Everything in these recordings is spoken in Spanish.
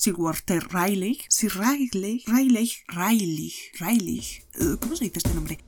Sir Walter Riley, Sir Riley, Riley, Riley, Riley, eh, ¿cómo se dice este nombre?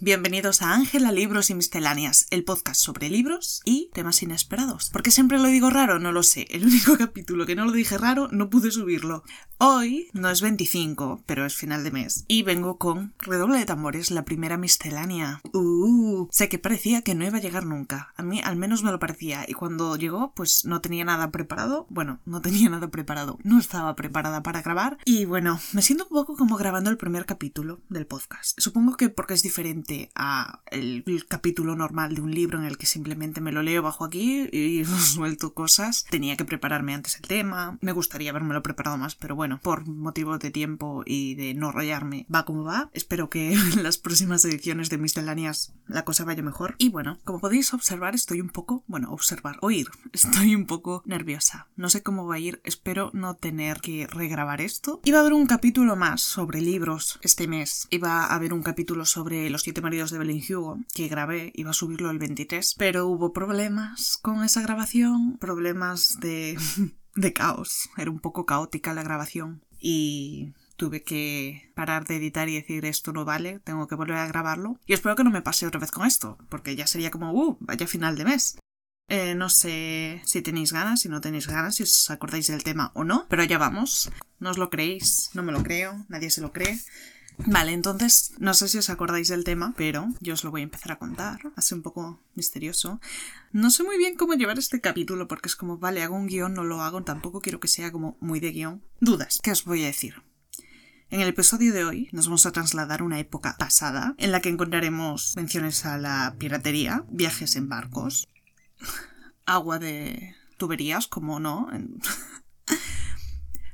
Bienvenidos a Ángela Libros y Misceláneas, el podcast sobre libros y temas inesperados. ¿Por qué siempre lo digo raro? No lo sé. El único capítulo que no lo dije raro no pude subirlo. Hoy no es 25, pero es final de mes. Y vengo con redoble de tambores, la primera miscelánea. Uh, sé que parecía que no iba a llegar nunca. A mí al menos me lo parecía. Y cuando llegó, pues no tenía nada preparado. Bueno, no tenía nada preparado. No estaba preparada para grabar. Y bueno, me siento un poco como grabando el primer capítulo del podcast. Supongo que porque es diferente a el, capítulo normal de un libro en el que simplemente me lo leo bajo aquí y suelto cosas. Tenía que prepararme antes el tema. Me gustaría haberme preparado más, pero bueno por motivos de tiempo y de no rayarme, va como va. Espero que en las próximas ediciones de Misceláneas la cosa vaya mejor. Y bueno, como podéis observar, estoy un poco, bueno, observar, oír, estoy un poco nerviosa. No sé cómo va a ir, espero no tener que regrabar esto. Iba a haber un capítulo más sobre libros este mes. Iba a haber un capítulo sobre Los siete maridos de Belén Hugo, que grabé, iba a subirlo el 23, pero hubo problemas con esa grabación, problemas de de caos. Era un poco caótica la grabación y tuve que parar de editar y decir esto no vale, tengo que volver a grabarlo. Y espero que no me pase otra vez con esto, porque ya sería como, uh, vaya final de mes. Eh, no sé si tenéis ganas, si no tenéis ganas, si os acordáis del tema o no, pero ya vamos. No os lo creéis, no me lo creo, nadie se lo cree. Vale, entonces no sé si os acordáis del tema, pero yo os lo voy a empezar a contar, así un poco misterioso. No sé muy bien cómo llevar este capítulo porque es como, vale, hago un guion, no lo hago, tampoco quiero que sea como muy de guion. Dudas, ¿qué os voy a decir? En el episodio de hoy nos vamos a trasladar a una época pasada en la que encontraremos menciones a la piratería, viajes en barcos, agua de tuberías, como no,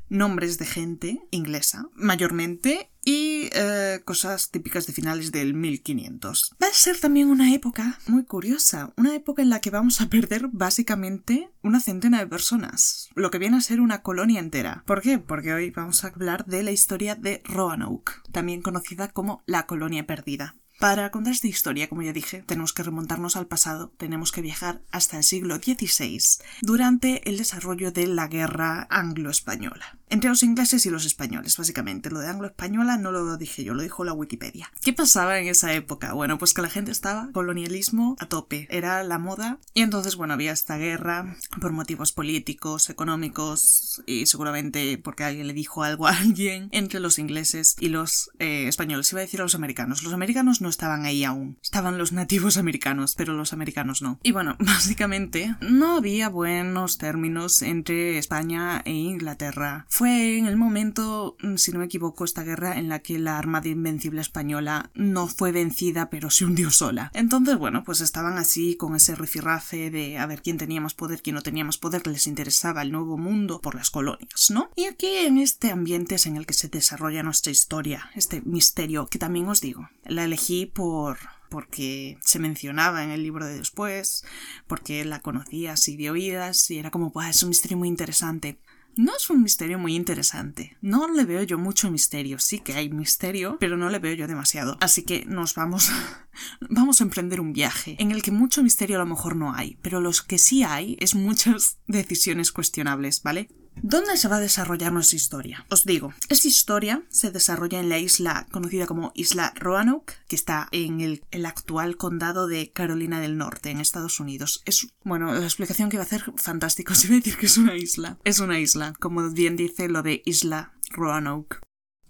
nombres de gente inglesa, mayormente, y eh, cosas típicas de finales del 1500. Va a ser también una época muy curiosa, una época en la que vamos a perder básicamente una centena de personas, lo que viene a ser una colonia entera. ¿Por qué? Porque hoy vamos a hablar de la historia de Roanoke, también conocida como la colonia perdida. Para contar esta historia, como ya dije, tenemos que remontarnos al pasado, tenemos que viajar hasta el siglo XVI, durante el desarrollo de la guerra anglo-española. Entre los ingleses y los españoles, básicamente. Lo de anglo-española no lo dije yo, lo dijo la Wikipedia. ¿Qué pasaba en esa época? Bueno, pues que la gente estaba colonialismo a tope, era la moda, y entonces, bueno, había esta guerra por motivos políticos, económicos, y seguramente porque alguien le dijo algo a alguien, entre los ingleses y los eh, españoles. Iba a decir a los americanos. Los americanos no estaban ahí aún. Estaban los nativos americanos, pero los americanos no. Y bueno, básicamente no había buenos términos entre España e Inglaterra. Fue en el momento, si no me equivoco, esta guerra en la que la Armada Invencible española no fue vencida, pero se hundió sola. Entonces, bueno, pues estaban así con ese rifirrafe de a ver quién tenía más poder, quién no tenía más poder, les interesaba el nuevo mundo por las colonias, ¿no? Y aquí en este ambiente es en el que se desarrolla nuestra historia, este misterio que también os digo, la elegí por porque se mencionaba en el libro de después, porque la conocía así de oídas y era como, es un misterio muy interesante. No es un misterio muy interesante. No le veo yo mucho misterio. Sí que hay misterio, pero no le veo yo demasiado. Así que nos vamos. vamos a emprender un viaje en el que mucho misterio a lo mejor no hay, pero los que sí hay es muchas decisiones cuestionables, ¿vale? ¿Dónde se va a desarrollar nuestra historia? Os digo, esta historia se desarrolla en la isla conocida como Isla Roanoke, que está en el, actual condado de Carolina del Norte, en Estados Unidos. Es, bueno, la explicación que iba a hacer fantástico, si voy a decir que es una isla. Es una isla, como bien dice lo de Isla Roanoke.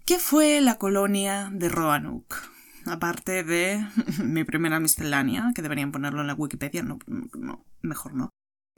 ¿Qué fue la colonia de Roanoke? Aparte de mi primera miscelánea, que deberían ponerlo en la Wikipedia, no, no mejor no.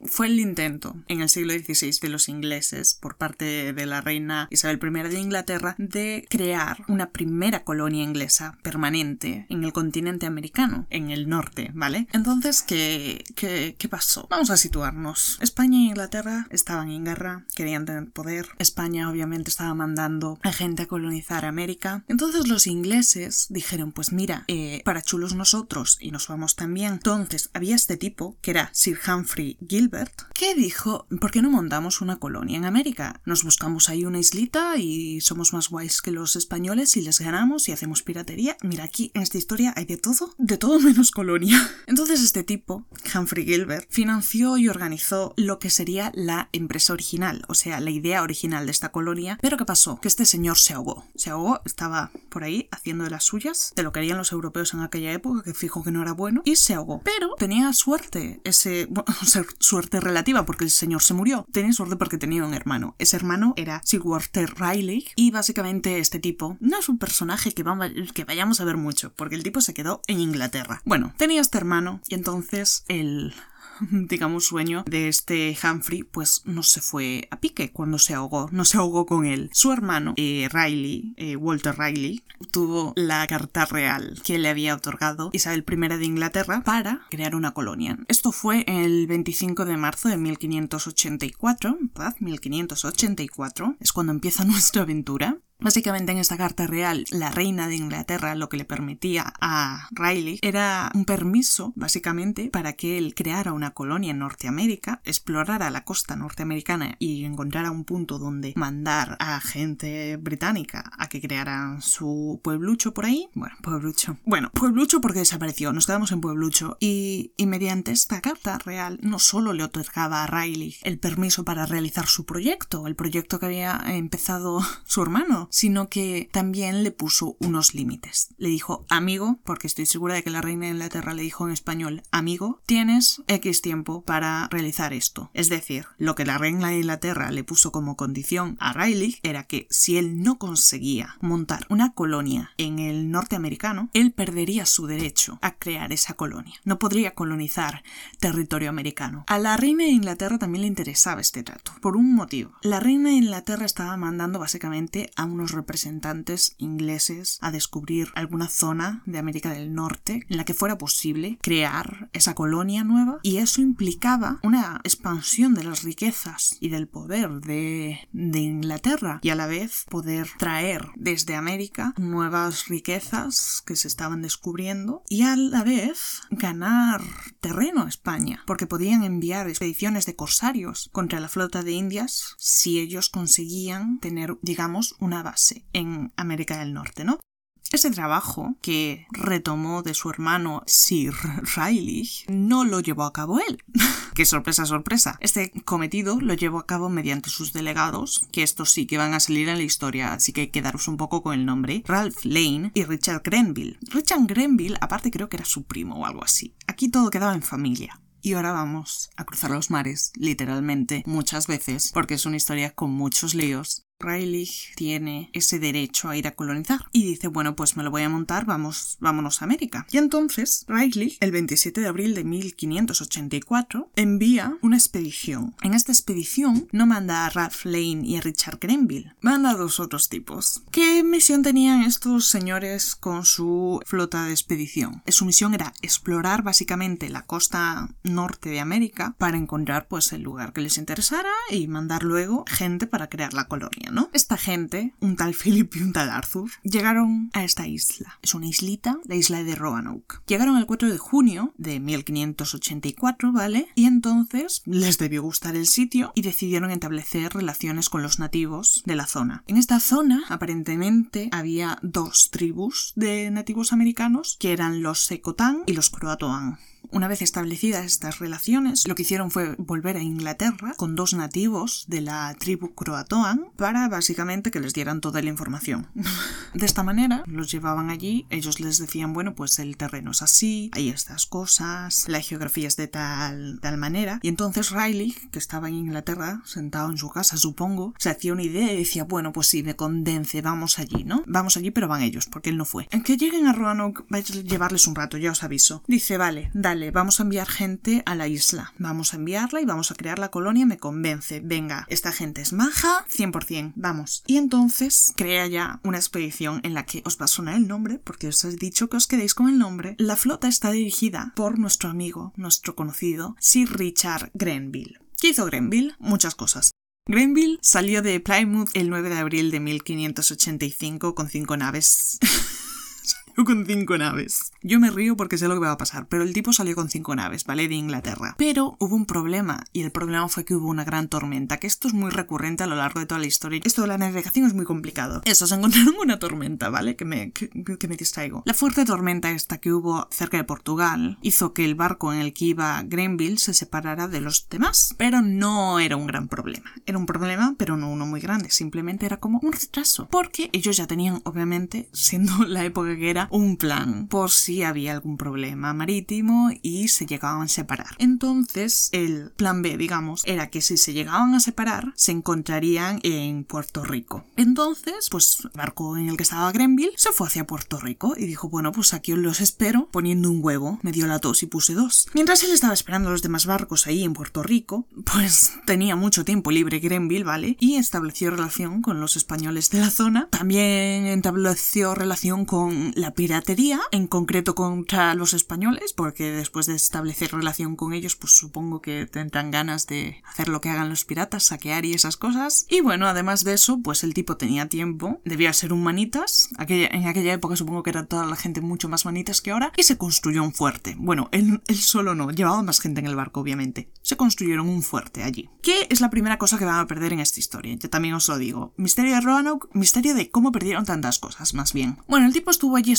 Fue el intento en el siglo XVI de los ingleses por parte de la reina Isabel I de Inglaterra de crear una primera colonia inglesa permanente en el continente americano, en el norte, ¿vale? Entonces, ¿qué, qué, qué pasó? Vamos a situarnos. España e Inglaterra estaban en guerra, querían tener poder. España obviamente estaba mandando a gente a colonizar América. Entonces los ingleses dijeron, pues mira, eh, para chulos nosotros y nos vamos también. Entonces había este tipo que era Sir Humphrey Gilbert Gilbert, que dijo, ¿por qué no montamos una colonia en América? Nos buscamos ahí una islita y somos más guays que los españoles y les ganamos y hacemos piratería. Mira, aquí en esta historia hay de todo, de todo menos colonia. Entonces este tipo, Humphrey Gilbert, financió y organizó lo que sería la empresa original, o sea, la idea original de esta colonia. Pero ¿qué pasó? Que este señor se ahogó. Se ahogó, estaba por ahí haciendo de las suyas, de lo que harían los europeos en aquella época, que fijo que no era bueno, y se ahogó. Pero tenía suerte, ese, bueno, suerte relativa porque el señor se murió. Tenía suerte porque tenía un hermano. Ese hermano era Sir Walter Riley y básicamente este tipo no es un personaje que, vamos, que vayamos a ver mucho, porque el tipo se quedó en Inglaterra. Bueno, tenía este hermano y entonces el digamos, sueño de este Humphrey, pues no se fue a pique cuando se ahogó, no se ahogó con él. Su hermano, eh, Riley, eh, Walter Riley, tuvo la carta real que le había otorgado Isabel I de Inglaterra para crear una colonia. Esto fue el 25 de marzo de 1584, ¿verdad? 1584 es cuando empieza nuestra aventura. Básicamente en esta carta real, la reina de Inglaterra lo que le permitía a Riley era un permiso, básicamente, para que él creara una colonia en Norteamérica, explorara la costa norteamericana y encontrara un punto donde mandar a gente británica a que crearan su pueblucho por ahí. Bueno, pueblucho. Bueno, pueblucho porque desapareció, nos quedamos en pueblucho. Y, y mediante esta carta real no solo le otorgaba a Riley el permiso para realizar su proyecto, el proyecto que había empezado su hermano, sino que también le puso unos límites. Le dijo, amigo, porque estoy segura de que la reina de Inglaterra le dijo en español, amigo, tienes X tiempo para realizar esto. Es decir, lo que la reina de Inglaterra le puso como condición a Riley era que si él no conseguía montar una colonia en el norteamericano, él perdería su derecho a crear esa colonia. No podría colonizar territorio americano. A la reina de Inglaterra también le interesaba este trato, por un motivo. La reina de Inglaterra estaba mandando básicamente a un representantes ingleses a descubrir alguna zona de América del Norte en la que fuera posible crear esa colonia nueva y eso implicaba una expansión de las riquezas y del poder de, de Inglaterra y a la vez poder traer desde América nuevas riquezas que se estaban descubriendo y a la vez ganar terreno a España porque podían enviar expediciones de corsarios contra la flota de Indias si ellos conseguían tener digamos una en América del Norte, ¿no? Ese trabajo que retomó de su hermano Sir Riley no lo llevó a cabo él. ¡Qué sorpresa, sorpresa! Este cometido lo llevó a cabo mediante sus delegados, que estos sí que van a salir en la historia, así que quedaros un poco con el nombre, Ralph Lane y Richard Grenville. Richard Grenville, aparte creo que era su primo o algo así. Aquí todo quedaba en familia. Y ahora vamos a cruzar los mares, literalmente, muchas veces, porque es una historia con muchos líos Riley tiene ese derecho a ir a colonizar y dice, bueno, pues me lo voy a montar, vamos, vámonos a América. Y entonces Riley, el 27 de abril de 1584, envía una expedición. En esta expedición no manda a Ralph Lane y a Richard Grenville, manda a dos otros tipos. ¿Qué misión tenían estos señores con su flota de expedición? Su misión era explorar básicamente la costa norte de América para encontrar pues el lugar que les interesara y mandar luego gente para crear la colonia. Esta gente, un tal Philip y un tal Arthur, llegaron a esta isla. Es una islita, la isla de Roanoke. Llegaron el 4 de junio de 1584, ¿vale? Y entonces les debió gustar el sitio y decidieron establecer relaciones con los nativos de la zona. En esta zona, aparentemente, había dos tribus de nativos americanos, que eran los Secotán y los Croatoan. Una vez establecidas estas relaciones, lo que hicieron fue volver a Inglaterra con dos nativos de la tribu Croatoan para básicamente que les dieran toda la información. De esta manera, los llevaban allí, ellos les decían, bueno, pues el terreno es así, hay estas cosas, la geografía es de tal, tal manera. Y entonces Riley, que estaba en Inglaterra, sentado en su casa, supongo, se hacía una idea y decía, bueno, pues sí, me convence, vamos allí, ¿no? Vamos allí, pero van ellos, porque él no fue. En que lleguen a Roanoke, vais a llevarles un rato, ya os aviso. Dice, vale, vamos a enviar gente a la isla. Vamos a enviarla y vamos a crear la colonia, me convence. Venga, esta gente es maja, 100%, vamos. Y entonces crea ya una expedición en la que os va a el nombre, porque os he dicho que os quedéis con el nombre. La flota está dirigida por nuestro amigo, nuestro conocido, Sir Richard Grenville. ¿Qué hizo Grenville? Muchas cosas. Grenville salió de Plymouth el 9 de abril de 1585 con cinco naves. con cinco naves. Yo me río porque sé lo que va a pasar, pero el tipo salió con cinco naves, ¿vale? De Inglaterra. Pero hubo un problema, y el problema fue que hubo una gran tormenta, que esto es muy recurrente a lo largo de toda la historia. Esto de la navegación es muy complicado. Eso, se encontraron una tormenta, ¿vale? Que me, que, que me distraigo. La fuerte tormenta esta que hubo cerca de Portugal hizo que el barco en el que iba Grenville se separara de los demás. Pero no era un gran problema. Era un problema, pero no uno muy grande. Simplemente era como un retraso. Porque ellos ya tenían, obviamente, siendo la época que era, un plan por si había algún problema marítimo y se llegaban a separar. Entonces, el plan B, digamos, era que si se llegaban a separar, se encontrarían en Puerto Rico. Entonces, pues el barco en el que estaba Grenville se fue hacia Puerto Rico y dijo, bueno, pues aquí os los espero poniendo un huevo. Me dio la tos y puse dos. Mientras él estaba esperando a los demás barcos ahí en Puerto Rico, pues tenía mucho tiempo libre Grenville, ¿vale? Y estableció relación con los españoles de la zona. También estableció relación con la piratería, en concreto contra los españoles, porque después de establecer relación con ellos, pues supongo que tendrán ganas de hacer lo que hagan los piratas, saquear y esas cosas. Y bueno, además de eso, pues el tipo tenía tiempo, debía ser un manitas. en aquella época supongo que era toda la gente mucho más manitas que ahora, y se construyó un fuerte. Bueno, él, él solo no, llevaba más gente en el barco, obviamente. Se construyeron un fuerte allí. ¿Qué es la primera cosa que van a perder en esta historia? Yo también os lo digo. Misterio de Roanoke, misterio de cómo perdieron tantas cosas, más bien. Bueno, el tipo estuvo allí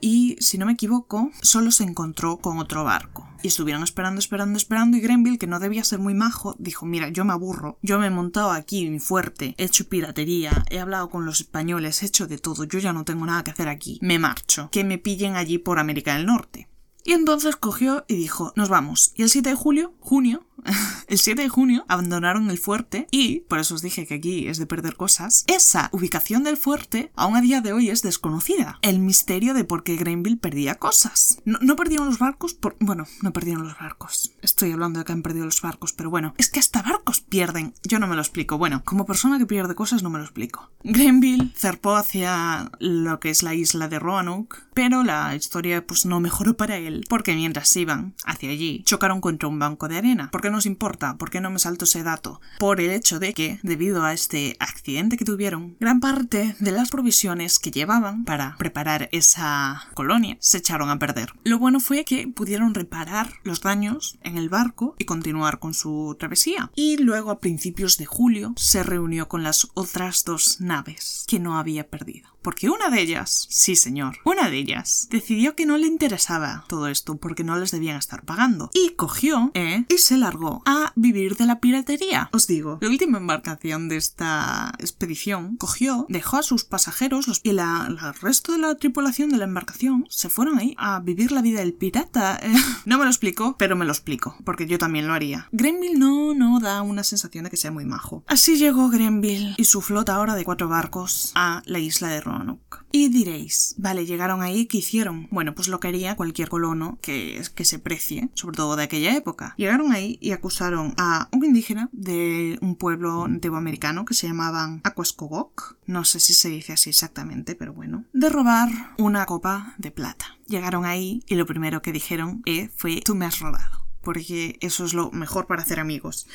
y, si no me equivoco, solo se encontró con otro barco. Y estuvieron esperando, esperando, esperando y Grenville, que no debía ser muy majo, dijo, mira, yo me aburro, yo me he montado aquí mi fuerte, he hecho piratería, he hablado con los españoles, he hecho de todo, yo ya no tengo nada que hacer aquí, me marcho, que me pillen allí por América del Norte. Y entonces cogió y dijo, nos vamos. Y el 7 de julio, junio, el 7 de junio abandonaron el fuerte y, por eso os dije que aquí es de perder cosas, esa ubicación del fuerte aún a día de hoy es desconocida. El misterio de por qué Grenville perdía cosas. No, no perdieron los barcos por... Bueno, no perdieron los barcos. Estoy hablando de que han perdido los barcos, pero bueno, es que hasta barcos pierden. Yo no me lo explico. Bueno, como persona que pierde cosas no me lo explico. Grenville zarpó hacia lo que es la isla de Roanoke, pero la historia pues no mejoró para él porque mientras iban hacia allí chocaron contra un banco de arena. ¿Por qué nos importa? ¿Por qué no me salto ese dato? Por el hecho de que, debido a este accidente que tuvieron, gran parte de las provisiones que llevaban para preparar esa colonia se echaron a perder. Lo bueno fue que pudieron reparar los daños en el barco y continuar con su travesía. Y luego a principios de julio se reunió con las otras dos naves que no había perdido. Porque una de ellas, sí señor, una de ellas, decidió que no le interesaba todo esto porque no les debían estar pagando. Y cogió, ¿eh? Y se largó a vivir de la piratería. Os digo, la última embarcación de esta expedición cogió, dejó a sus pasajeros los, y la, la resto de la tripulación de la embarcación se fueron ahí a vivir la vida del pirata. Eh, no me lo explico, pero me lo explico, porque yo también lo haría. Grenville no, no da una sensación de que sea muy majo. Así llegó Grenville y su flota ahora de cuatro barcos a la isla de Y diréis, vale, llegaron ahí, ¿qué hicieron? Bueno, pues lo que haría cualquier colono que, que se precie, sobre todo de aquella época. Llegaron ahí y acusaron a un indígena de un pueblo americano que se llamaban Aquascogok, no sé si se dice así exactamente, pero bueno, de robar una copa de plata. Llegaron ahí y lo primero que dijeron eh, fue, tú me has robado, porque eso es lo mejor para hacer amigos.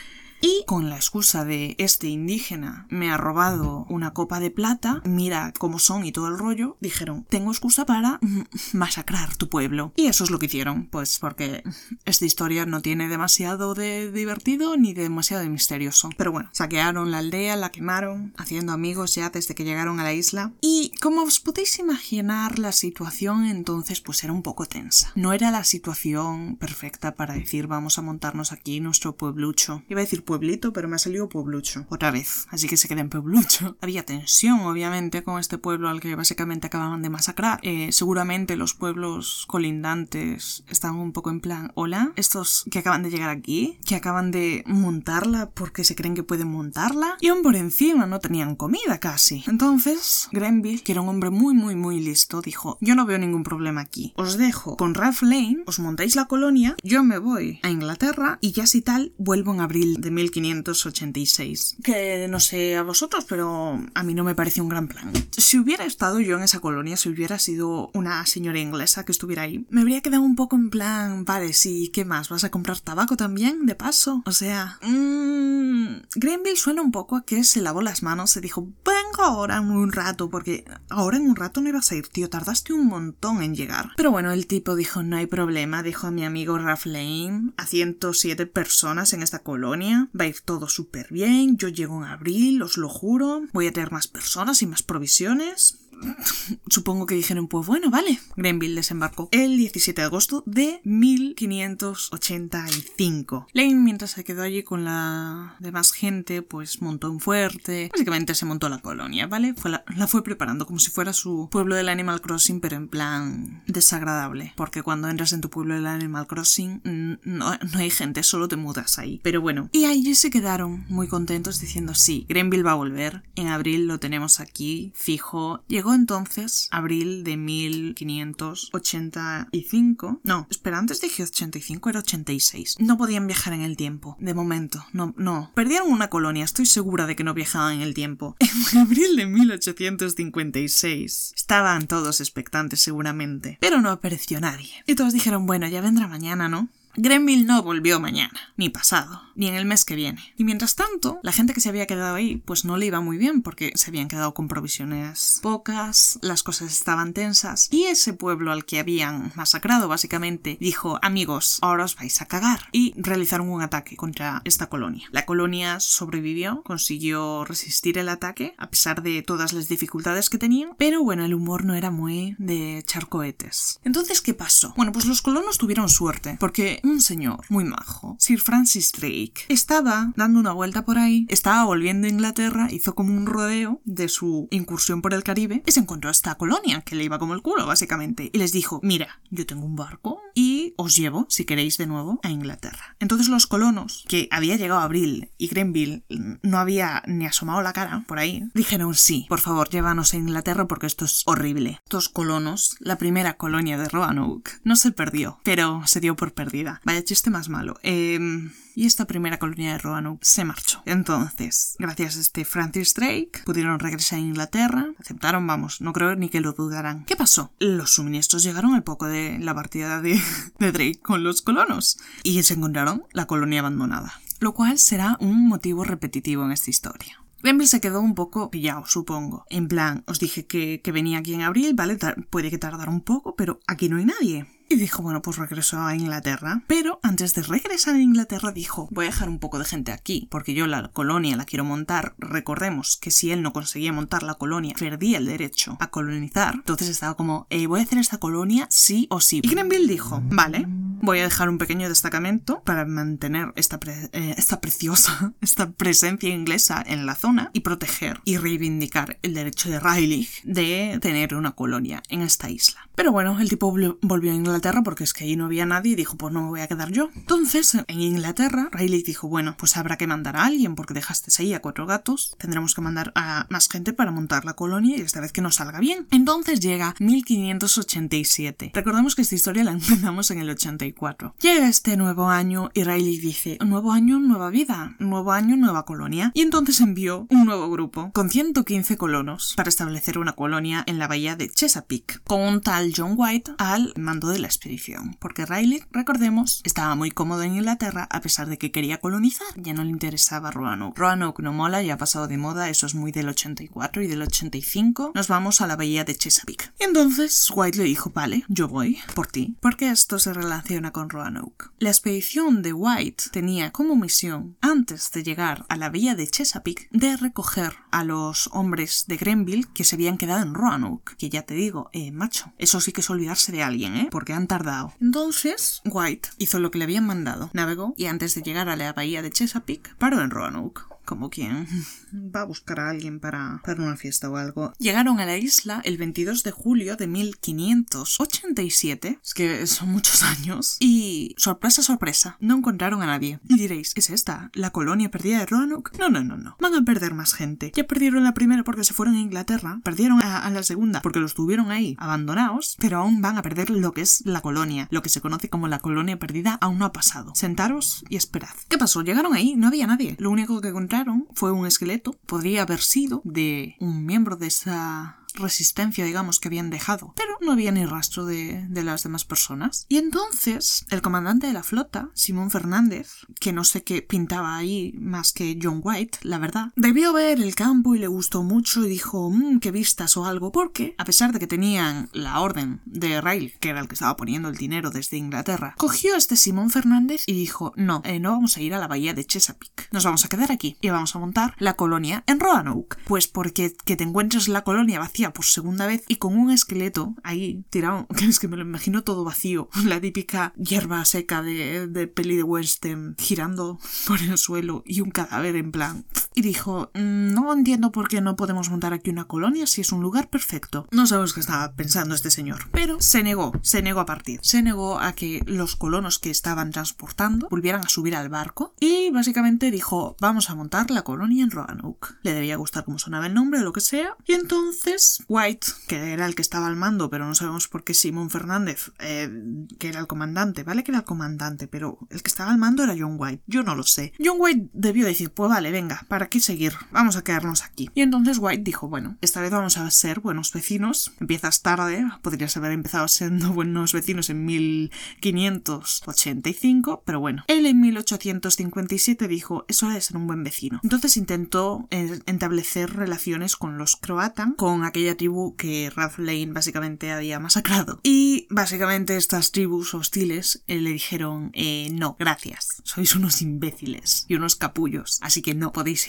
Y con la excusa de este indígena me ha robado una copa de plata, mira cómo son y todo el rollo, dijeron, tengo excusa para masacrar tu pueblo. Y eso es lo que hicieron, pues porque esta historia no tiene demasiado de divertido ni demasiado de misterioso. Pero bueno, saquearon la aldea, la quemaron, haciendo amigos ya desde que llegaron a la isla. Y como os podéis imaginar, la situación entonces pues era un poco tensa. No era la situación perfecta para decir vamos a montarnos aquí nuestro pueblucho. Iba a decir pueblito, pero me ha salido pueblucho. Otra vez. Así que se queda en pueblucho. Había tensión, obviamente, con este pueblo al que básicamente acababan de masacrar. Eh, seguramente los pueblos colindantes están un poco en plan, hola, estos que acaban de llegar aquí, que acaban de montarla porque se creen que pueden montarla, y aún por encima no tenían comida casi. Entonces, Grenville, que era un hombre muy, muy, muy listo, dijo, yo no veo ningún problema aquí. Os dejo con Ralph Lane, os montáis la colonia, yo me voy a Inglaterra y ya si tal, vuelvo en abril de 1586. Que no sé a vosotros, pero a mí no me parece un gran plan. Si hubiera estado yo en esa colonia, si hubiera sido una señora inglesa que estuviera ahí, me habría quedado un poco en plan, vale, sí, ¿qué más? ¿Vas a comprar tabaco también, de paso? O sea, mmm, Mm, Greenville suena un poco a que se lavó las manos, se dijo, vengo ahora en un rato, porque ahora en un rato no ibas a ir, tío, tardaste un montón en llegar. Pero bueno, el tipo dijo, no hay problema, dijo a mi amigo Ralph Lane, a 107 personas en esta colonia, va a ir todo súper bien, yo llego en abril, os lo juro, voy a tener más personas y más provisiones. Supongo que dijeron, pues bueno, vale. Grenville desembarcó el 17 de agosto de 1585. Lane, mientras se quedó allí con la demás gente, pues montó un fuerte. Básicamente se montó la colonia, ¿vale? la, la, fue preparando como si fuera su pueblo del Animal Crossing, pero en plan desagradable. Porque cuando entras en tu pueblo del Animal Crossing, no, no hay gente, solo te mudas ahí. Pero bueno, y allí se quedaron muy contentos diciendo, sí, Grenville va a volver. En abril lo tenemos aquí, fijo. Llegó entonces abril de 1585. No, espera, antes dije 85, era 86. No podían viajar en el tiempo, de momento. No, no. Perdieron una colonia, estoy segura de que no viajaban en el tiempo. En abril de 1856. Estaban todos expectantes seguramente, pero no apareció nadie. Y todos dijeron, bueno, ya vendrá mañana, ¿no? Grenville no volvió mañana, ni pasado, ni en el mes que viene. Y mientras tanto, la gente que se había quedado ahí, pues no le iba muy bien porque se habían quedado con provisiones pocas, las cosas estaban tensas, y ese pueblo al que habían masacrado básicamente dijo, amigos, ahora os vais a cagar, y realizaron un ataque contra esta colonia. La colonia sobrevivió, consiguió resistir el ataque, a pesar de todas las dificultades que tenían, pero bueno, el humor no era muy de charcoetes. Entonces, ¿qué pasó? Bueno, pues los colonos tuvieron suerte, porque un señor muy majo, Sir Francis Drake, estaba dando una vuelta por ahí, estaba volviendo a Inglaterra, hizo como un rodeo de su incursión por el Caribe y se encontró a esta colonia que le iba como el culo, básicamente, y les dijo, mira, yo tengo un barco y os llevo, si queréis, de nuevo a Inglaterra. Entonces los colonos, que había llegado Abril y Grenville no había ni asomado la cara por ahí, dijeron, sí, por favor, llévanos a Inglaterra porque esto es horrible. Estos colonos, la primera colonia de Roanoke, no se perdió, pero se dio por perdida. Vaya chiste más malo. Em, y esta primera colonia de Roanoke se marchó. Entonces, gracias a este Francis Drake, pudieron regresar a Inglaterra. Aceptaron, vamos, no creo ni que lo dudaran. ¿Qué pasó? Los suministros llegaron al poco de la partida de, Drake con los colonos. Y se encontraron la colonia abandonada. Lo cual será un motivo repetitivo en esta historia. Grenville se quedó un poco pillado, supongo. En plan, os dije que, que venía aquí en abril, ¿vale? puede que tardara un poco, pero aquí no hay nadie. Y dijo, bueno, pues regresó a Inglaterra. Pero antes de regresar a Inglaterra dijo, voy a dejar un poco de gente aquí, porque yo la colonia la quiero montar. Recordemos que si él no conseguía montar la colonia, perdía el derecho a colonizar. Entonces estaba como, eh, voy a hacer esta colonia sí o sí. Y Grenville dijo, vale, voy a dejar un pequeño destacamento para mantener esta, eh, esta preciosa, esta presencia inglesa en la zona y proteger y reivindicar el derecho de Riley de tener una colonia en esta isla. Pero bueno, el tipo volvió a Inglaterra porque es que ahí no había nadie y dijo, pues no me voy a quedar yo. Entonces, en Inglaterra, Riley dijo, bueno, pues habrá que mandar a alguien porque dejaste ahí a cuatro gatos, tendremos que mandar a más gente para montar la colonia y esta vez que nos salga bien. Entonces llega 1587. Recordemos que esta historia la empezamos en el 84. Llega este nuevo año y Riley dice, nuevo año, nueva vida, nuevo año, nueva colonia. Y entonces envió un nuevo grupo con 115 colonos para establecer una colonia en la bahía de Chesapeake, con un tal John White al mando de la expedición, porque Riley, recordemos, estaba muy cómodo en Inglaterra a pesar de que quería colonizar, ya no le interesaba Roanoke. Roanoke no mola, ya ha pasado de moda, eso es muy del 84 y del 85. Nos vamos a la bahía de Chesapeake. Y entonces White le dijo, vale, yo voy por ti, porque esto se relaciona con Roanoke. La expedición de White tenía como misión, antes de llegar a la bahía de Chesapeake, de recoger a los hombres de Grenville que se habían quedado en Roanoke, que ya te digo, eh, macho, eso sí que es olvidarse de alguien, ¿eh? Porque tardado. Entonces, White hizo lo que le habían mandado, navegó y antes de llegar a la bahía de Chesapeake, paró en Roanoke como quien va a buscar a alguien para, para una fiesta o algo. Llegaron a la isla el 22 de julio de 1587, es que son muchos años, y sorpresa, sorpresa, no encontraron a nadie. Y diréis, ¿es esta la colonia perdida de Roanoke? No, no, no, no. Van a perder más gente. Ya perdieron la primera porque se fueron a Inglaterra, perdieron a, a la segunda porque los tuvieron ahí abandonados, pero aún van a perder lo que es la colonia, lo que se conoce como la colonia perdida aún no ha pasado. Sentaros y esperad. ¿Qué pasó? Llegaron ahí, no había nadie. Lo único que encontraron fue un esqueleto, podría haber sido de un miembro de esa resistencia, digamos, que habían dejado. Pero no había ni rastro de, de las demás personas. Y entonces, el comandante de la flota, Simón Fernández, que no sé qué pintaba ahí más que John White, la verdad, debió ver el campo y le gustó mucho y dijo, mmm, qué vistas o algo, porque, a pesar de que tenían la orden de Riley, que era el que estaba poniendo el dinero desde Inglaterra, cogió este Simón Fernández y dijo, no, eh, no vamos a ir a la bahía de Chesapeake, nos vamos a quedar aquí y vamos a montar la colonia en Roanoke. Pues porque que te encuentres la colonia vacía por segunda vez y con un esqueleto ahí tirado, que es que me lo imagino todo vacío, la típica hierba seca de, de peli de western girando por el suelo y un cadáver en plan. Y dijo, "Mm, no entiendo por qué no podemos montar aquí una colonia si es un lugar perfecto. No sabemos qué estaba pensando este señor, pero se negó, se negó a partir. Se negó a que los colonos que estaban transportando volvieran a subir al barco y básicamente dijo, vamos a montar la colonia en Roanoke. Le debía gustar cómo sonaba el nombre o lo que sea. Y entonces White, que era el que estaba al mando, pero no sabemos por qué Simón Fernández, eh, que era el comandante, vale que era el comandante, pero el que estaba al mando era John White. Yo no lo sé. John White debió decir, pues vale, venga, ¿para qué seguir? Vamos a quedarnos aquí. Y entonces White dijo, bueno, esta vez vamos a ser buenos vecinos. Empiezas tarde, podrías haber empezado siendo buenos vecinos en 1585, pero bueno. Él en 1857 dijo, es hora de ser un buen vecino. Entonces intentó eh, establecer relaciones con los croatan, con aquella tribu que Ralph Lane básicamente había masacrado. Y básicamente estas tribus hostiles eh, le dijeron, eh, no, gracias, sois unos imbéciles y unos capullos, así que no podéis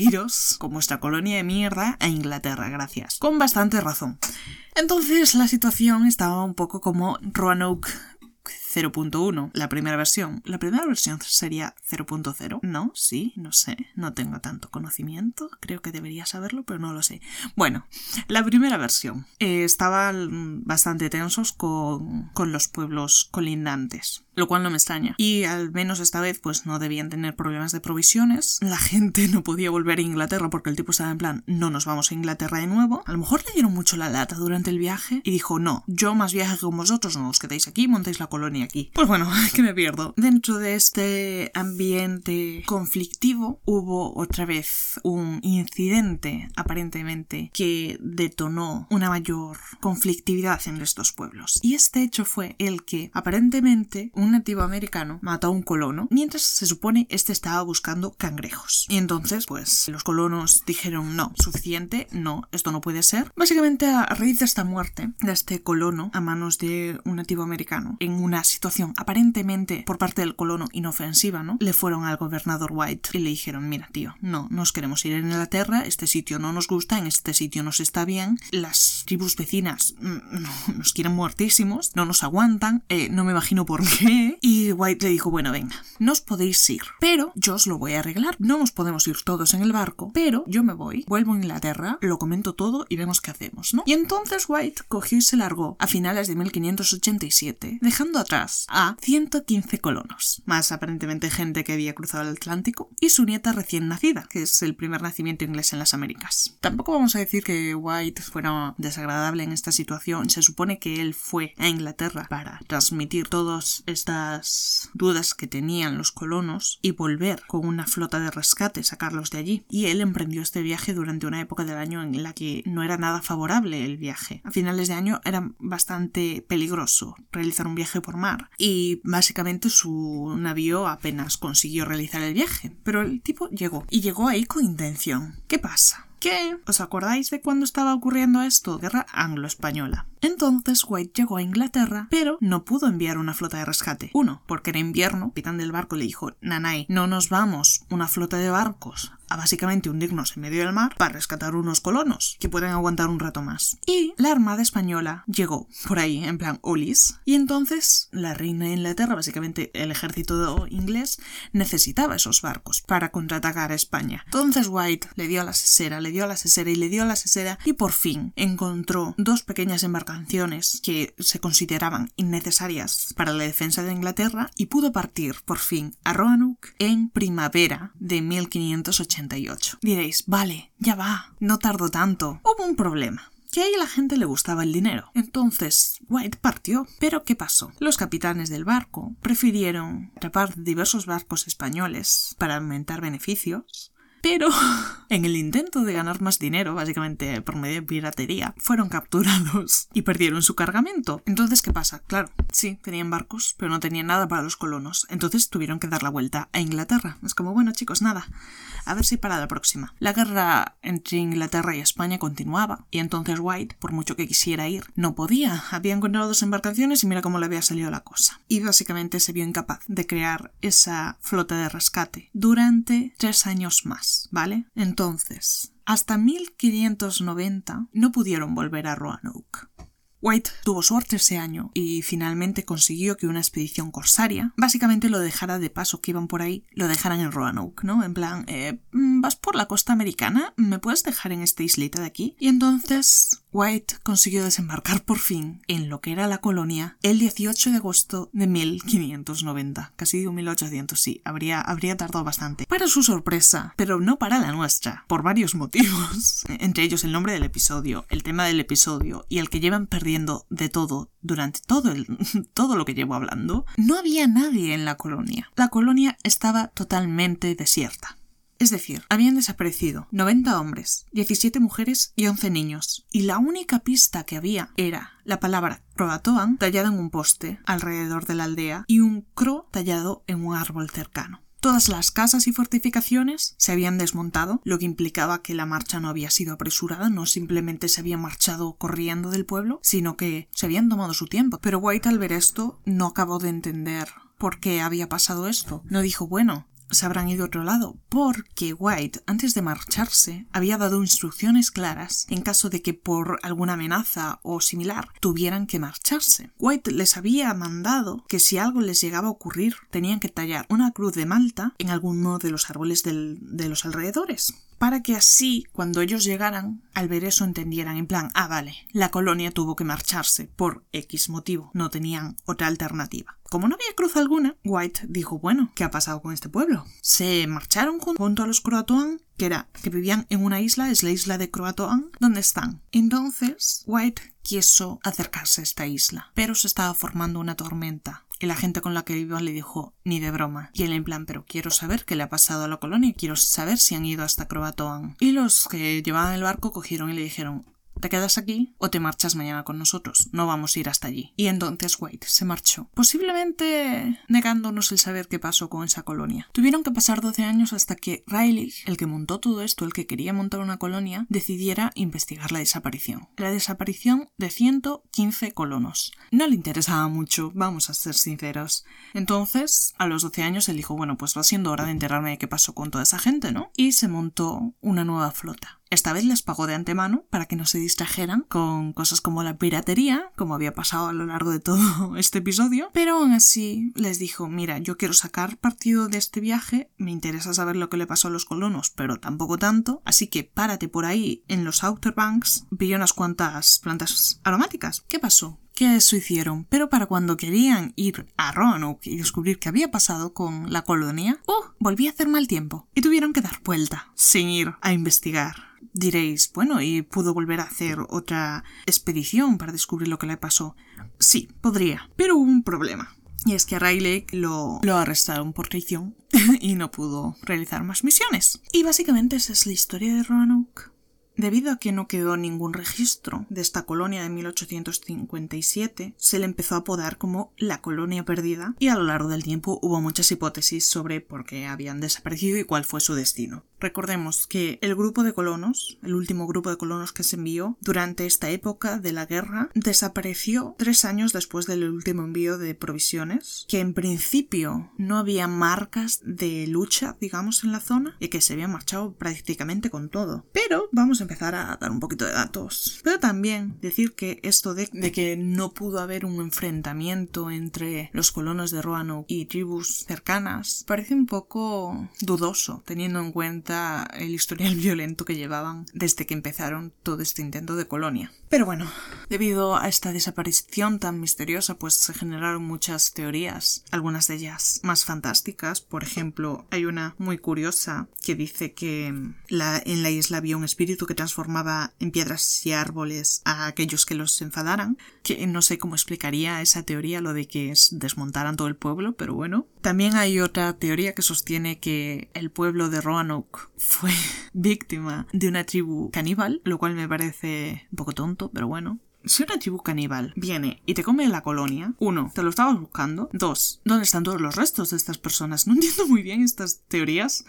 con vuestra colonia de mierda a Inglaterra, gracias. Con bastante razón. Entonces la situación estaba un poco como Roanoke 0.1, la primera versión. La primera versión sería 0.0. No, sí, no sé, no tengo tanto conocimiento. Creo que debería saberlo, pero no lo sé. Bueno, la primera versión. Eh, estaban bastante tensos con, con los pueblos colindantes lo cual no me extraña. Y al menos esta vez pues no debían tener problemas de provisiones. La gente no podía volver a Inglaterra porque el tipo estaba en plan, no nos vamos a Inglaterra de nuevo. A lo mejor le dieron mucho la lata durante el viaje y dijo, no, yo más viaje con vosotros, no os quedéis aquí, montéis la colonia aquí. Pues bueno, que me pierdo. Dentro de este ambiente conflictivo hubo otra vez un incidente aparentemente que detonó una mayor conflictividad en estos pueblos. Y este hecho fue el que aparentemente un nativo americano mató a un colono mientras se supone este estaba buscando cangrejos. Y entonces, pues, los colonos dijeron no, suficiente, no, esto no puede ser. Básicamente, a raíz de esta muerte de este colono a manos de un nativo americano, en una situación aparentemente por parte del colono inofensiva, ¿no? Le fueron al gobernador White y le dijeron, mira, tío, no, nos queremos ir en Inglaterra, este sitio no nos gusta, en este sitio nos está bien, las tribus vecinas mm, no, nos quieren muertísimos, no nos aguantan, eh, no me imagino por qué y White le dijo, bueno, venga, no os podéis ir, pero yo os lo voy a arreglar. No nos podemos ir todos en el barco, pero yo me voy, vuelvo a Inglaterra, lo comento todo y vemos qué hacemos, ¿no? Y entonces White cogió y se largó a finales de 1587, dejando atrás a 115 colonos, más aparentemente gente que había cruzado el Atlántico, y su nieta recién nacida, que es el primer nacimiento inglés en las Américas. Tampoco vamos a decir que White fuera desagradable en esta situación, se supone que él fue a Inglaterra para transmitir todos estas dudas que tenían los colonos y volver con una flota de rescate, sacarlos de allí. Y él emprendió este viaje durante una época del año en la que no era nada favorable el viaje. A finales de año era bastante peligroso realizar un viaje por mar y básicamente su navío apenas consiguió realizar el viaje. Pero el tipo llegó y llegó ahí con intención. ¿Qué pasa? ¿Qué? ¿Os acordáis de cuándo estaba ocurriendo esto? Guerra anglo-española. Entonces White llegó a Inglaterra, pero no pudo enviar una flota de rescate. Uno, porque era invierno, el capitán del barco le dijo, Nanay, no nos vamos una flota de barcos a básicamente hundirnos en medio del mar para rescatar unos colonos que pueden aguantar un rato más. Y la Armada Española llegó por ahí, en plan Olis, y entonces la reina de Inglaterra, básicamente el ejército inglés, necesitaba esos barcos para contraatacar a España. Entonces White le dio a la sesera, le dio a la sesera y le dio a la sesera y por fin encontró dos pequeñas embarcaciones que se consideraban innecesarias para la defensa de Inglaterra y pudo partir por fin a Roanoke en primavera de 1580. Diréis, vale, ya va, no tardó tanto. Hubo un problema que ahí la gente le gustaba el dinero. Entonces, White partió. Pero ¿qué pasó? Los capitanes del barco prefirieron atrapar diversos barcos españoles para aumentar beneficios pero en el intento de ganar más dinero, básicamente por medio de piratería, fueron capturados y perdieron su cargamento. Entonces, ¿qué pasa? Claro, sí, tenían barcos, pero no tenían nada para los colonos. Entonces tuvieron que dar la vuelta a Inglaterra. Es como, bueno, chicos, nada. A ver si para la próxima. La guerra entre Inglaterra y España continuaba, y entonces White, por mucho que quisiera ir, no podía. Había encontrado dos embarcaciones y mira cómo le había salido la cosa. Y básicamente se vio incapaz de crear esa flota de rescate durante tres años más, ¿vale? Entonces, hasta 1590 no pudieron volver a Roanoke. White tuvo suerte ese año y finalmente consiguió que una expedición corsaria básicamente lo dejara de paso que iban por ahí, lo dejaran en Roanoke, ¿no? En plan, eh, mm, ¿vas por la costa americana? ¿Me puedes dejar en esta islita de aquí? Y entonces White consiguió desembarcar por fin en lo que era la colonia el 18 de agosto de 1590. Casi digo 1800, sí, habría, habría tardado bastante. Para su sorpresa, pero no para la nuestra, por varios motivos. Entre ellos el nombre del episodio, el tema del episodio y el que llevan perdiendo de todo durante todo, el, todo lo que llevo hablando, no había nadie en la colonia. La colonia estaba totalmente desierta. Es decir, habían desaparecido 90 hombres, 17 mujeres y 11 niños, y la única pista que había era la palabra Croatoan tallada en un poste alrededor de la aldea y un cro tallado en un árbol cercano. Todas las casas y fortificaciones se habían desmontado, lo que implicaba que la marcha no había sido apresurada, no simplemente se habían marchado corriendo del pueblo, sino que se habían tomado su tiempo. Pero White al ver esto no acabó de entender por qué había pasado esto. No dijo, bueno, se habrán ido a otro lado, porque White, antes de marcharse, había dado instrucciones claras en caso de que por alguna amenaza o similar tuvieran que marcharse. White les había mandado que si algo les llegaba a ocurrir, tenían que tallar una cruz de Malta en alguno de los árboles de los alrededores para que así, cuando ellos llegaran, al ver eso entendieran en plan, ah, vale, la colonia tuvo que marcharse por X motivo, no tenían otra alternativa. Como no había cruz alguna, White dijo, bueno, ¿qué ha pasado con este pueblo? Se marcharon junto a los Croatoan, que era que vivían en una isla, es la isla de Croatoan, donde están. Entonces, White quiso acercarse a esta isla, pero se estaba formando una tormenta y la gente con la que iba le dijo, ni de broma. Y él en plan, pero quiero saber qué le ha pasado a la colonia, quiero saber si han ido hasta Croatoan. Y los que llevaban el barco cogieron y le dijeron, ¿Te quedas aquí o te marchas mañana con nosotros? No vamos a ir hasta allí. Y entonces White se marchó, posiblemente negándonos el saber qué pasó con esa colonia. Tuvieron que pasar 12 años hasta que Riley, el que montó todo esto, el que quería montar una colonia, decidiera investigar la desaparición. La desaparición de 115 colonos. No le interesaba mucho, vamos a ser sinceros. Entonces, a los 12 años él dijo, bueno, pues va siendo hora de enterarme de qué pasó con toda esa gente, ¿no? Y se montó una nueva flota. Esta vez les pagó de antemano para que no se distrajeran con cosas como la piratería, como había pasado a lo largo de todo este episodio, pero aún así les dijo, mira, yo quiero sacar partido de este viaje, me interesa saber lo que le pasó a los colonos, pero tampoco tanto, así que párate por ahí en los Outer Banks, pilló unas cuantas plantas aromáticas. ¿Qué pasó? que eso hicieron, pero para cuando querían ir a Roanoke y descubrir qué había pasado con la colonia, ¡oh! volvía a hacer mal tiempo y tuvieron que dar vuelta sin ir a investigar. Diréis, bueno, ¿y pudo volver a hacer otra expedición para descubrir lo que le pasó? Sí, podría, pero hubo un problema. Y es que a Riley lo, lo arrestaron por traición y no pudo realizar más misiones. Y básicamente esa es la historia de Roanoke. Debido a que no quedó ningún registro de esta colonia de 1857, se le empezó a apodar como la colonia perdida y a lo largo del tiempo hubo muchas hipótesis sobre por qué habían desaparecido y cuál fue su destino. Recordemos que el grupo de colonos, el último grupo de colonos que se envió durante esta época de la guerra, desapareció tres años después del último envío de provisiones, que en principio no había marcas de lucha, digamos, en la zona y que se había marchado prácticamente con todo. Pero vamos a empezar a dar un poquito de datos. Pero también decir que esto de, que no pudo haber un enfrentamiento entre los colonos de Roanoke y tribus cercanas parece un poco dudoso, teniendo en cuenta el historial violento que llevaban desde que empezaron todo este intento de colonia. Pero bueno, debido a esta desaparición tan misteriosa, pues se generaron muchas teorías, algunas de ellas más fantásticas. Por ejemplo, hay una muy curiosa que dice que la, en la isla había un espíritu que transformaba en piedras y árboles a aquellos que los enfadaran, que no sé cómo explicaría esa teoría, lo de que desmontaran todo el pueblo, pero bueno. También hay otra teoría que sostiene que el pueblo de Roanoke fue víctima de una tribu caníbal, lo cual me parece un poco tonto, pero bueno. Si una tribu caníbal viene y te come la colonia, uno, te lo estabas buscando. Dos, ¿dónde están todos los restos de estas personas? No entiendo muy bien estas teorías.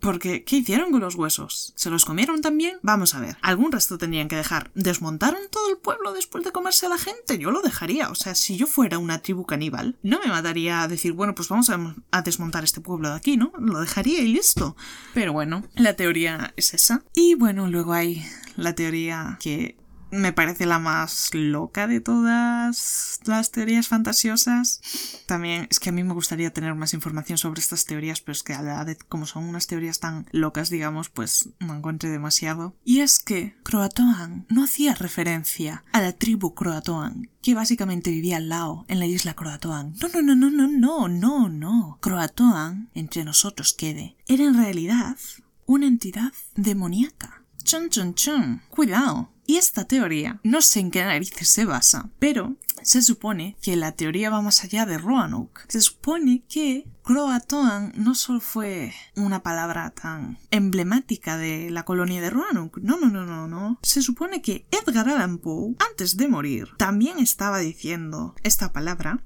Porque, ¿qué hicieron con los huesos? ¿Se los comieron también? Vamos a ver, algún resto tendrían que dejar. ¿Desmontaron todo el pueblo después de comerse a la gente? Yo lo dejaría. O sea, si yo fuera una tribu caníbal, no me mataría a decir, bueno, pues vamos a, a desmontar este pueblo de aquí, ¿no? Lo dejaría y listo. Pero bueno, la teoría es esa. Y bueno, luego hay la teoría que me parece la más loca de todas las teorías fantasiosas. También es que a mí me gustaría tener más información sobre estas teorías, pero es que a la como son unas teorías tan locas, digamos, pues no encuentro demasiado. Y es que Croatoan no hacía referencia a la tribu Croatoan, que básicamente vivía al lado, en la isla Croatoan. No, no, no, no, no, no, no, no. Croatoan, entre nosotros quede, era en realidad una entidad demoníaca. Chun, chun, chun. Cuidado. Y esta teoría no sé en qué narices se basa, pero se supone que la teoría va más allá de Roanoke. Se supone que Croatoan no solo fue una palabra tan emblemática de la colonia de Roanoke, no, no, no, no, no. Se supone que Edgar Allan Poe, antes de morir, también estaba diciendo esta palabra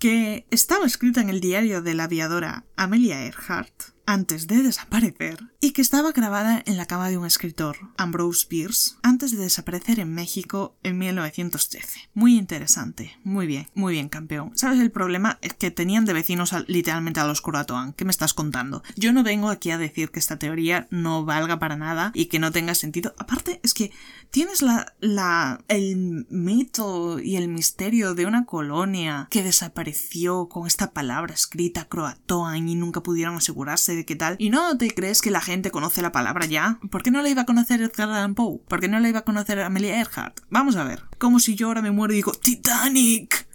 que estaba escrita en el diario de la aviadora Amelia Earhart antes de desaparecer y que estaba grabada en la cama de un escritor, Ambrose Bierce, antes de desaparecer en México en 1913. Muy interesante, muy bien, muy bien, campeón. ¿Sabes el problema? Es que tenían de vecinos literalmente a los Croatoan. ¿Qué me estás contando? Yo no vengo aquí a decir que esta teoría no valga para nada y que no tenga sentido. Aparte, es que tienes la, la, el mito y el misterio de una colonia que desapareció con esta palabra escrita Croatoan y nunca pudieron asegurarse qué tal. ¿Y no te crees que la gente conoce la palabra ya? ¿Por qué no la iba a conocer Edgar Allan Poe? ¿Por qué no la iba a conocer Amelia Earhart? Vamos a ver. Como si yo ahora me muero y digo ¡Titanic!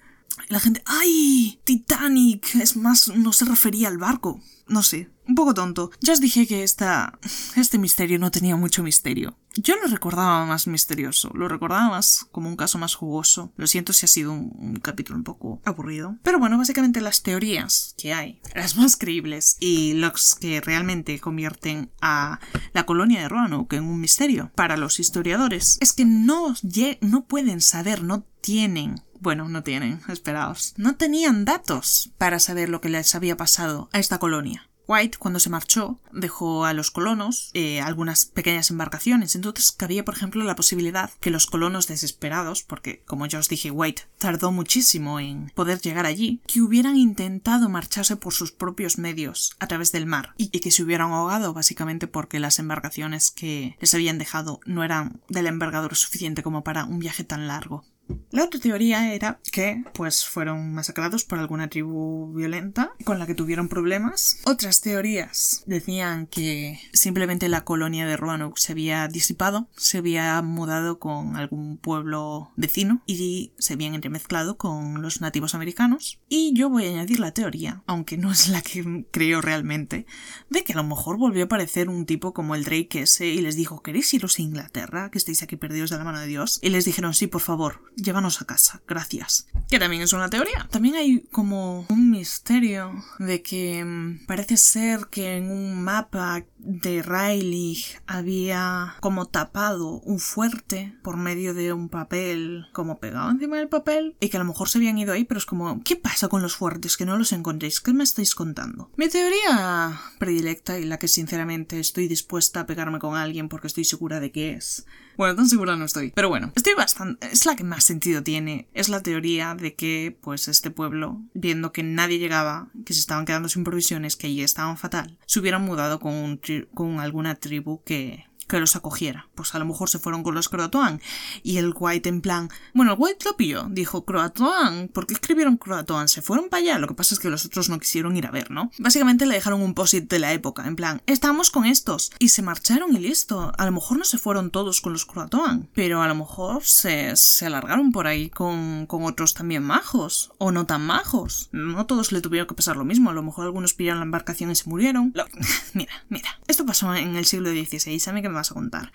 la gente, ¡ay! Titanic. Es más, no se refería al barco. No sé, un poco tonto. Ya os dije que esta, este misterio no tenía mucho misterio. Yo lo recordaba más misterioso, lo recordaba más como un caso más jugoso. Lo siento si ha sido un, capítulo un poco aburrido. Pero bueno, básicamente las teorías que hay, las más creíbles y los que realmente convierten a la colonia de Roanoke en un misterio para los historiadores, es que no, no pueden saber, no tienen bueno, no tienen, esperaos. No tenían datos para saber lo que les había pasado a esta colonia. White, cuando se marchó, dejó a los colonos eh, algunas pequeñas embarcaciones. Entonces cabía, por ejemplo, la posibilidad que los colonos desesperados, porque, como ya os dije, White tardó muchísimo en poder llegar allí, que hubieran intentado marcharse por sus propios medios a través del mar y, y que se hubieran ahogado básicamente porque las embarcaciones que les habían dejado no eran de la envergadura suficiente como para un viaje tan largo. La otra teoría era que pues fueron masacrados por alguna tribu violenta con la que tuvieron problemas. Otras teorías decían que simplemente la colonia de Roanoke se había disipado, se había mudado con algún pueblo vecino y se habían entremezclado con los nativos americanos. Y yo voy a añadir la teoría, aunque no es la que creo realmente, de que a lo mejor volvió a aparecer un tipo como el Drake ese y les dijo ¿queréis iros a Inglaterra? que estáis aquí perdidos de la mano de Dios. Y les dijeron sí, por favor, llévanos a casa, gracias. Que también es una teoría. También hay como un misterio de que mm, parece ser que en un mapa de Riley había como tapado un fuerte por medio de un papel como pegado encima del papel y que a lo mejor se habían ido ahí, pero es como, ¿qué pasa con los fuertes que no los encontréis? ¿Qué me estáis contando? Mi teoría predilecta y la que sinceramente estoy dispuesta a pegarme con alguien porque estoy segura de que es bueno, tan segura no estoy. Pero bueno, estoy bastante. Es la que más sentido tiene. Es la teoría de que, pues, este pueblo, viendo que nadie llegaba, que se estaban quedando sin provisiones, que allí estaban fatal, se hubieran mudado con, un con alguna tribu que que los acogiera. Pues a lo mejor se fueron con los Croatoan. Y el White en plan, bueno, el White lo pilló, dijo Croatoan, ¿por qué escribieron Croatoan? Se fueron para allá, lo que pasa es que los otros no quisieron ir a ver, ¿no? Básicamente le dejaron un posit de la época, en plan, estamos con estos. Y se marcharon y listo. A lo mejor no se fueron todos con los Croatoan, pero a lo mejor se, se alargaron por ahí con, con otros también majos, o no tan majos. No todos le tuvieron que pasar lo mismo, a lo mejor algunos pillaron la embarcación y se murieron. mira, mira, Esto pasó en el siglo XVI, ¿a mí qué vas a contar?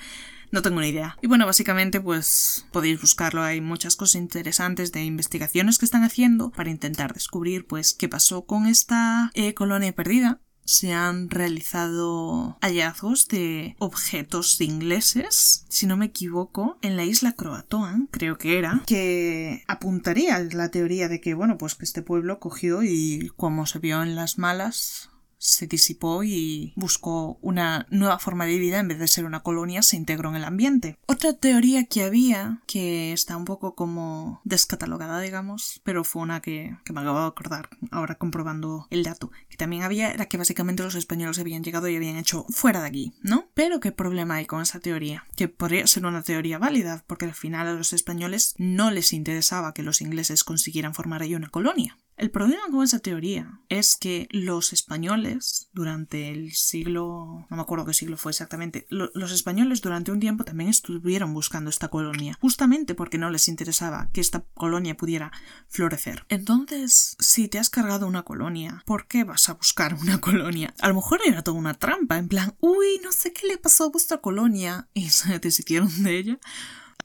No tengo ni idea. Y bueno, básicamente pues podéis buscarlo, hay muchas cosas interesantes de investigaciones que están haciendo para intentar descubrir pues qué pasó con esta eh, colonia perdida se han realizado hallazgos de objetos ingleses, si no me equivoco, en la isla Croatoan, creo que era, que apuntaría la teoría de que, bueno, pues que este pueblo cogió y como se vio en las malas, se disipó y buscó una nueva forma de vida en vez de ser una colonia, se integró en el ambiente. Otra teoría que había, que está un poco como descatalogada, digamos, pero fue una que, me acabo de acordar ahora comprobando el dato, que también había, era que básicamente los españoles habían llegado y habían hecho fuera de aquí, ¿no? Pero ¿qué problema hay con esa teoría? Que podría ser una teoría válida, porque al final a los españoles no les interesaba que los ingleses consiguieran formar ahí una colonia. El problema con esa teoría es que los españoles durante el siglo, no me acuerdo qué siglo fue exactamente, los españoles durante un tiempo también estuvieron buscando esta colonia, justamente porque no les interesaba que esta colonia pudiera florecer. Entonces, si te has cargado una colonia, ¿por qué vas a buscar una colonia? A lo mejor era toda una trampa, en plan, uy, no sé qué le pasó a vuestra colonia y se deshicieron de ella.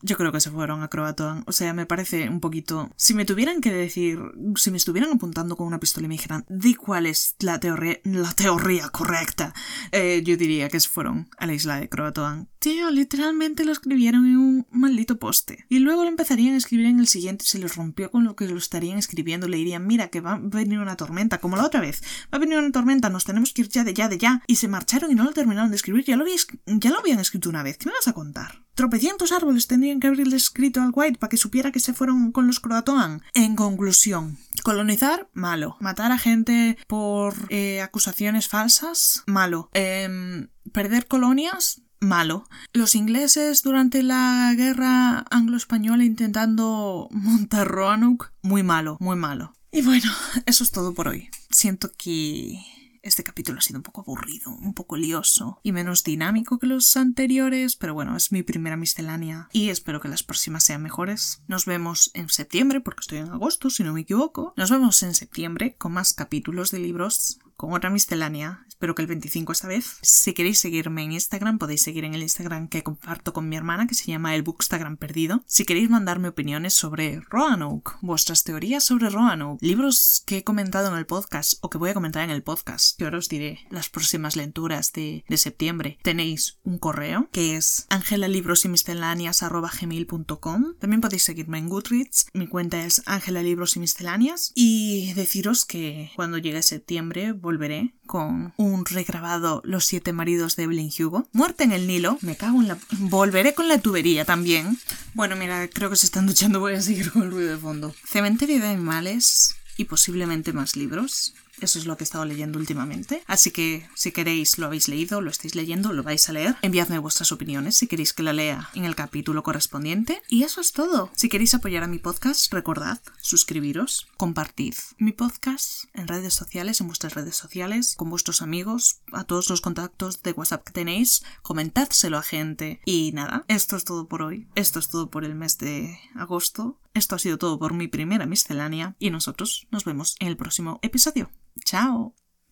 Yo creo que se fueron a Croatoan. O sea, me parece un poquito. Si me tuvieran que decir. Si me estuvieran apuntando con una pistola y me dijeran, di cuál es la teoría, la teoría correcta, eh, yo diría que se fueron a la isla de Croatoan. Tío, literalmente lo escribieron en un maldito poste. Y luego lo empezarían a escribir en el siguiente se les rompió con lo que lo estarían escribiendo. Le dirían, mira, que va a venir una tormenta, como la otra vez. Va a venir una tormenta, nos tenemos que ir ya de ya de ya. Y se marcharon y no lo terminaron de escribir. Ya lo, ya lo habían escrito una vez. ¿Qué me vas a contar? Tropecientos árboles tendrían que haberle escrito al White para que supiera que se fueron con los Croatoan. En conclusión, colonizar, malo. Matar a gente por eh, acusaciones falsas, malo. Em, perder colonias, malo. Los ingleses durante la guerra anglo-española intentando montar Roanoke, muy malo, muy malo. Y bueno, eso es todo por hoy. Siento que este capítulo ha sido un poco aburrido, un poco lioso y menos dinámico que los anteriores, pero bueno, es mi primera miscelánea y espero que las próximas sean mejores. Nos vemos en septiembre, porque estoy en agosto, si no me equivoco. Nos vemos en septiembre con más capítulos de libros con otra miscelánea. Espero que el 25 esta vez. Si queréis seguirme en Instagram, podéis seguir en el Instagram que comparto con mi hermana, que se llama el Bookstagram Perdido. Si queréis mandarme opiniones sobre Roanoke, vuestras teorías sobre Roanoke, libros que he comentado en el podcast o que voy a comentar en el podcast, que ahora os diré las próximas lecturas de, de septiembre, tenéis un correo que es angelalibrosymisceláneas.com. También podéis seguirme en Goodreads. Mi cuenta es Ángela Libros y Misceláneas. Y deciros que cuando llegue septiembre volveré con un regrabado Los siete maridos de Evelyn Hugo. Muerte en el Nilo. Me cago en la... Volveré con la tubería también. Bueno, mira, creo que se están duchando. Voy a seguir con el ruido de fondo. Cementerio de animales y posiblemente más libros. Eso es lo que he estado leyendo últimamente. Así que si queréis, lo habéis leído, lo estáis leyendo, lo vais a leer. Enviadme vuestras opiniones si queréis que la lea en el capítulo correspondiente. Y eso es todo. Si queréis apoyar a mi podcast, recordad, suscribiros, compartid mi podcast en redes sociales, en vuestras redes sociales, con vuestros amigos, a todos los contactos de WhatsApp que tenéis, comentádselo a gente. Y nada, esto es todo por hoy. Esto es todo por el mes de agosto. Esto ha sido todo por mi primera miscelánea y nosotros nos vemos en el próximo episodio. Ciao!